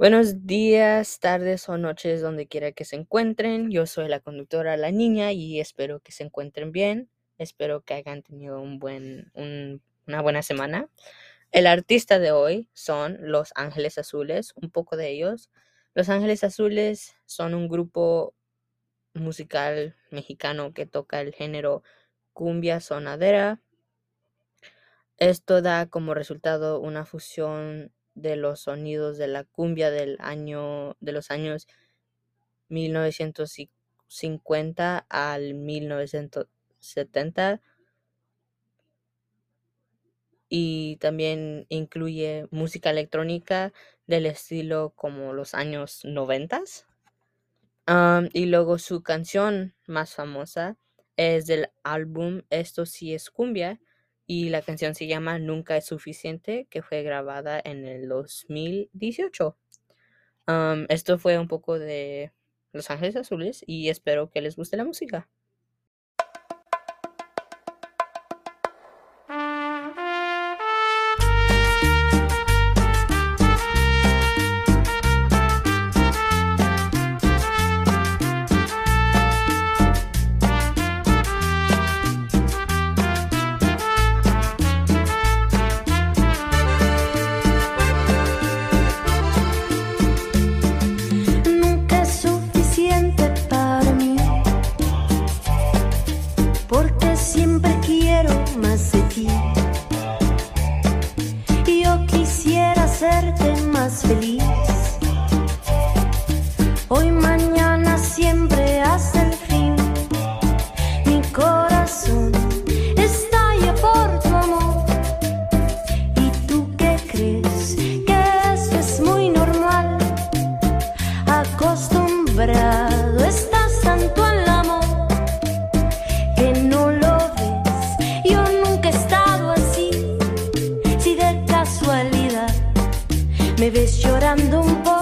Buenos días, tardes o noches, donde quiera que se encuentren. Yo soy la conductora La Niña y espero que se encuentren bien. Espero que hayan tenido una buena semana. El artista de hoy son Los Ángeles Azules, un poco de ellos. Los Ángeles Azules son un grupo musical mexicano que toca el género cumbia sonadera. Esto da como resultado una fusión de los sonidos de la cumbia del año de los años 1950 al 1970 y también incluye música electrónica del estilo como los años 90. Am, y luego su canción más famosa es del álbum Esto sí es cumbia y la canción se llama Nunca es suficiente que fue grabada en el 2018. Am, esto fue un poco de Los Ángeles Azules y espero que les guste la música. Me ves llorando un poco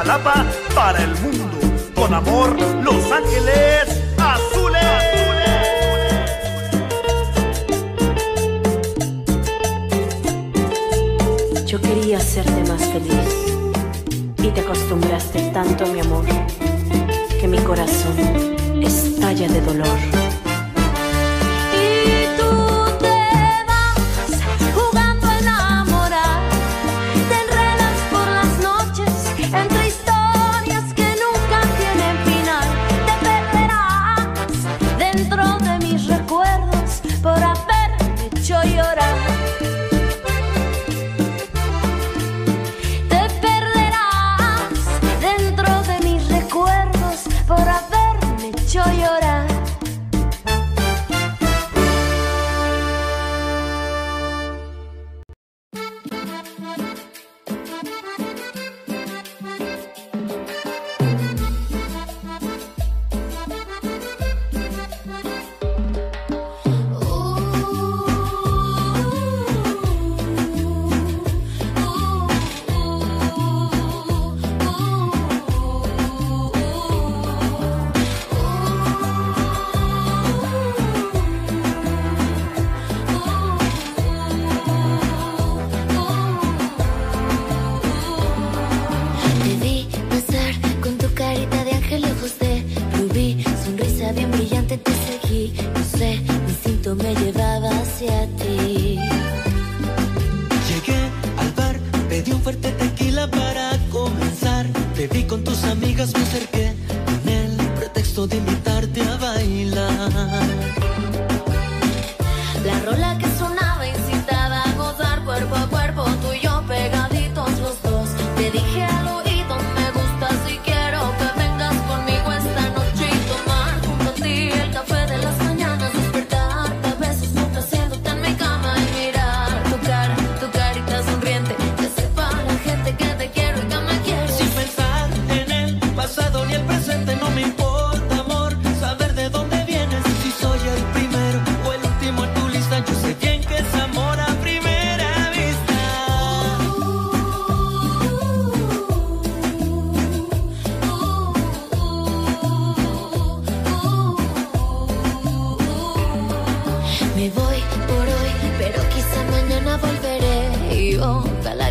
de Iztapalapa para el mundo. Con amor, Los Ángeles Azules. Yo quería hacerte más feliz y te acostumbraste tanto a mi amor que mi corazón estalla de dolor.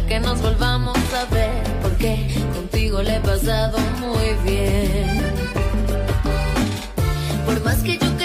que nos volvamos a ver, porque contigo le he pasado muy bien. Por más que yo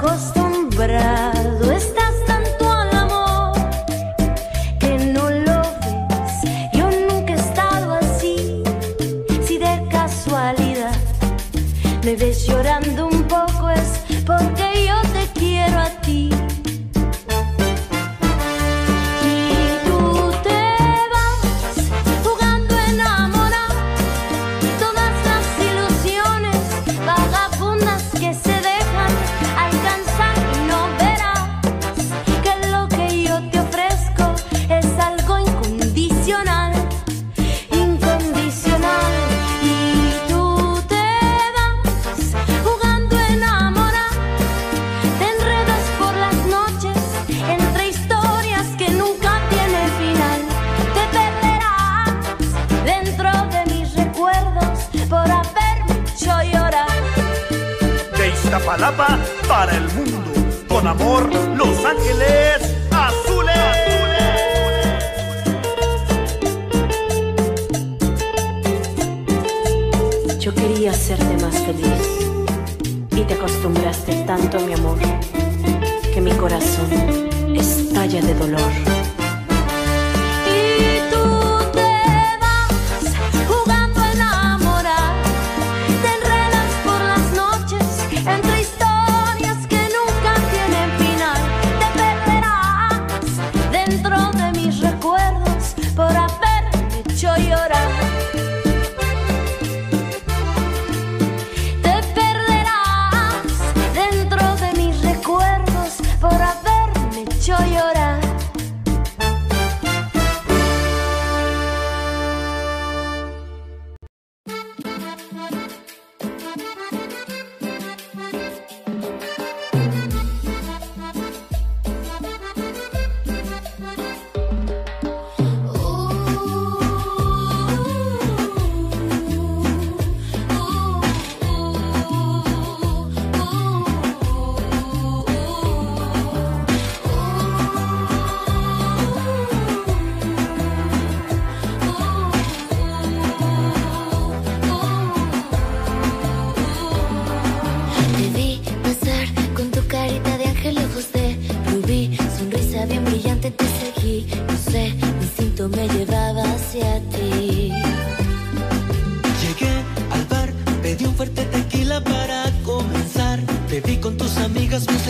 acostumbrar. Yo quería hacerte más feliz y te acostumbraste tanto a mi amor que mi corazón estalla de dolor.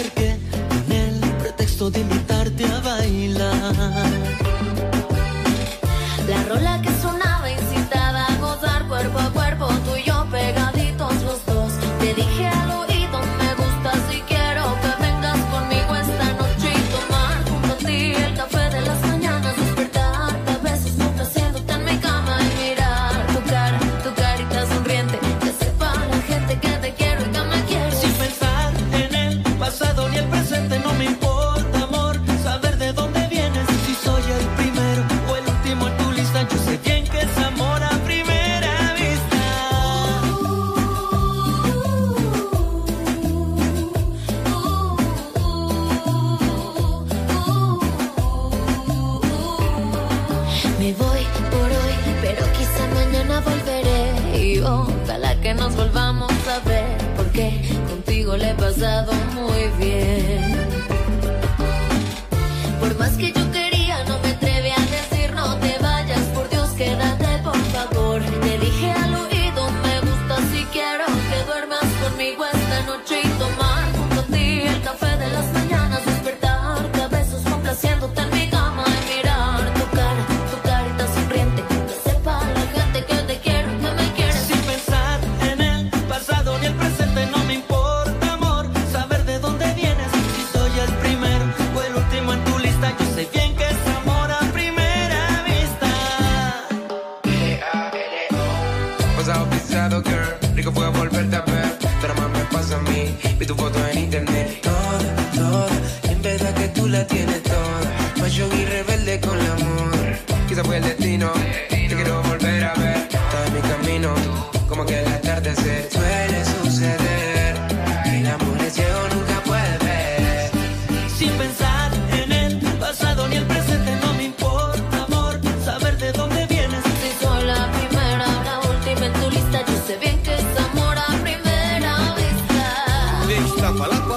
acerqué con el pretexto de mi pasado pisado, girl. Rico fue volverte a ver, pero más me pasa a mí. Vi tu foto en internet, toda, toda. En verdad que tú la tienes toda. Macho y rebelde con el amor. Quizá fue el destino, te quiero volver a ver. Todo en mi camino, como que el atardecer. Tú eres la palanca.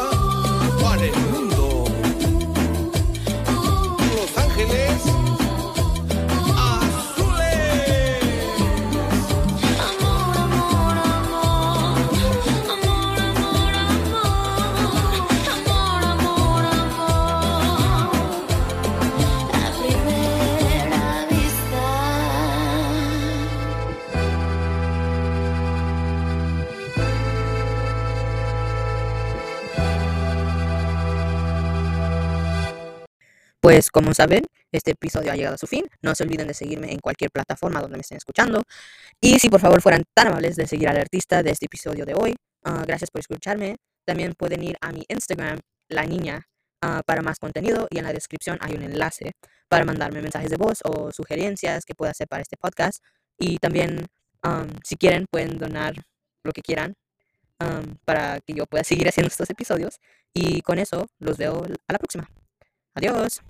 Pues como saben, este episodio ha llegado a su fin. No se olviden de seguirme en cualquier plataforma donde me estén escuchando. Y si por favor fueran tan amables de seguir al artista de este episodio de hoy, ah, gracias por escucharme. También pueden ir a mi Instagram, la niña, ah, para más contenido y en la descripción hay un enlace para mandarme mensajes de voz o sugerencias que pueda hacer para este podcast. Y también, am, si quieren, pueden donar lo que quieran para que yo pueda seguir haciendo estos episodios. Y con eso los veo a la próxima. Adiós.